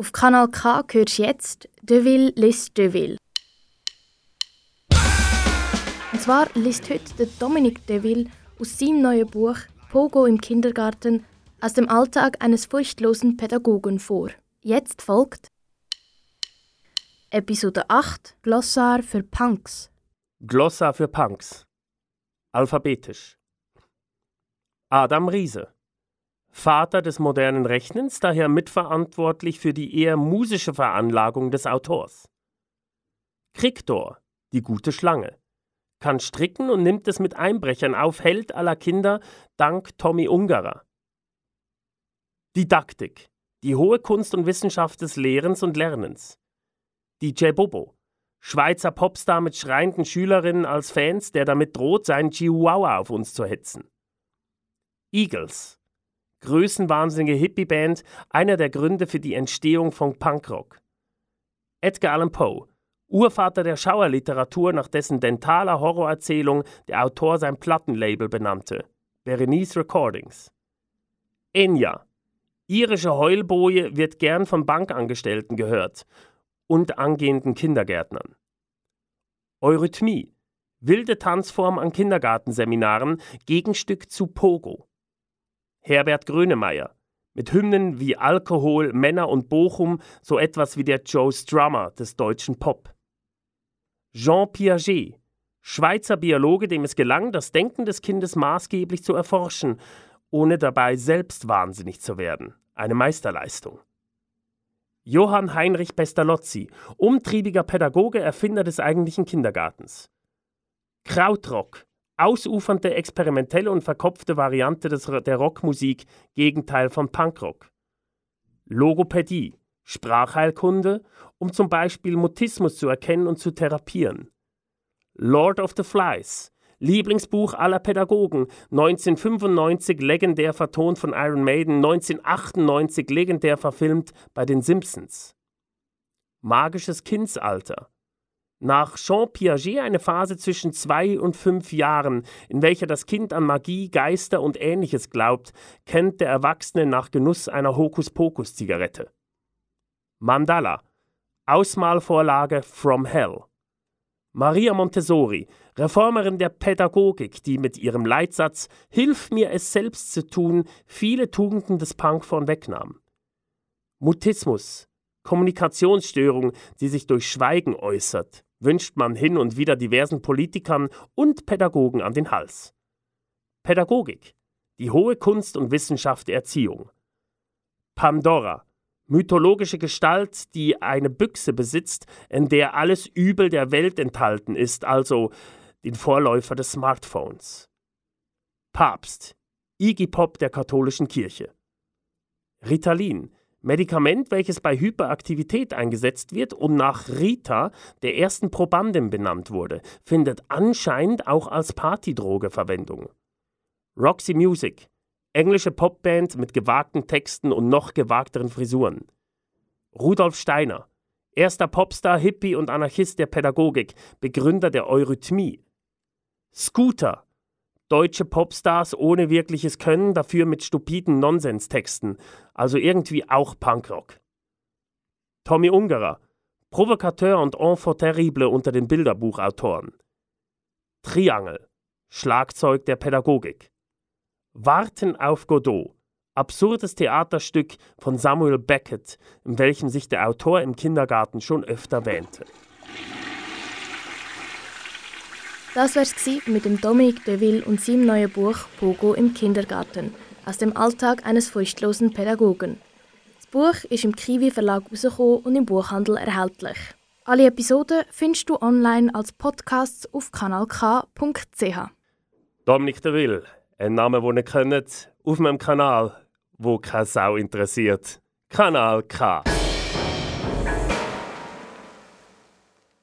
Auf Kanal K hörst du jetzt Deville liest Deville. Und zwar liest heute Dominik Deville aus seinem neuen Buch Pogo im Kindergarten aus dem Alltag eines furchtlosen Pädagogen vor. Jetzt folgt Episode 8 Glossar für Punks. Glossar für Punks. Alphabetisch. Adam Riese. Vater des modernen Rechnens, daher mitverantwortlich für die eher musische Veranlagung des Autors. Kriktor, die gute Schlange. Kann stricken und nimmt es mit Einbrechern auf, Held aller Kinder, dank Tommy Ungerer. Didaktik, die hohe Kunst und Wissenschaft des Lehrens und Lernens. DJ Bobo, Schweizer Popstar mit schreienden Schülerinnen als Fans, der damit droht, seinen Chihuahua auf uns zu hetzen. Eagles, größenwahnsinnige Hippie-Band, einer der Gründe für die Entstehung von Punkrock. Edgar Allan Poe, Urvater der Schauerliteratur, nach dessen dentaler Horrorerzählung der Autor sein Plattenlabel benannte, Berenice Recordings. Enya, irische Heulboje, wird gern von Bankangestellten gehört und angehenden Kindergärtnern. Eurythmie, wilde Tanzform an Kindergartenseminaren, Gegenstück zu Pogo. Herbert Grönemeyer, mit Hymnen wie Alkohol, Männer und Bochum, so etwas wie der Joe Strummer des deutschen Pop. Jean Piaget, Schweizer Biologe, dem es gelang, das Denken des Kindes maßgeblich zu erforschen, ohne dabei selbst wahnsinnig zu werden. Eine Meisterleistung. Johann Heinrich Pestalozzi, umtriebiger Pädagoge, Erfinder des eigentlichen Kindergartens. Krautrock, ausufernde experimentelle und verkopfte Variante des, der Rockmusik, Gegenteil von Punkrock. Logopädie, Sprachheilkunde, um zum Beispiel Mutismus zu erkennen und zu therapieren. Lord of the Flies, Lieblingsbuch aller Pädagogen, 1995 legendär vertont von Iron Maiden, 1998 legendär verfilmt bei den Simpsons. Magisches Kindsalter, nach Jean Piaget eine Phase zwischen zwei und fünf Jahren, in welcher das Kind an Magie, Geister und ähnliches glaubt, kennt der Erwachsene nach Genuss einer Hokuspokus-Zigarette. Mandala Ausmalvorlage From Hell Maria Montessori, Reformerin der Pädagogik, die mit ihrem Leitsatz Hilf mir es selbst zu tun viele Tugenden des Punk vorwegnahm. Mutismus, Kommunikationsstörung, die sich durch Schweigen äußert, wünscht man hin und wieder diversen Politikern und Pädagogen an den Hals. Pädagogik, die hohe Kunst und Wissenschaft der Erziehung. Pandora, mythologische Gestalt, die eine Büchse besitzt, in der alles Übel der Welt enthalten ist, also den Vorläufer des Smartphones. Papst, Iggy Pop der katholischen Kirche. Ritalin, Medikament, welches bei Hyperaktivität eingesetzt wird und nach Rita, der ersten Probandin, benannt wurde, findet anscheinend auch als Partydroge Verwendung. Roxy Music, englische Popband mit gewagten Texten und noch gewagteren Frisuren. Rudolf Steiner, erster Popstar, Hippie und Anarchist der Pädagogik, Begründer der Eurythmie. Scooter, deutsche Popstars ohne wirkliches Können, dafür mit stupiden Nonsenstexten, also irgendwie auch Punkrock. Tommy Ungerer, Provokateur und Enfant terrible unter den Bilderbuchautoren. Triangel, Schlagzeug der Pädagogik. Warten auf Godot, absurdes Theaterstück von Samuel Beckett, in welchem sich der Autor im Kindergarten schon öfter wähnte. Das wär's mit dem Dominique Deville und seinem neuen Buch Pogo im Kindergarten aus dem Alltag eines furchtlosen Pädagogen. Das Buch ist im Kiwi Verlag herausgekommen und im Buchhandel erhältlich. Alle Episoden findest du online als Podcasts auf kanalk.ch. Dominique Deville, ein Name, den ihr kennt, auf meinem Kanal, wo keine Sau interessiert. Kanal K.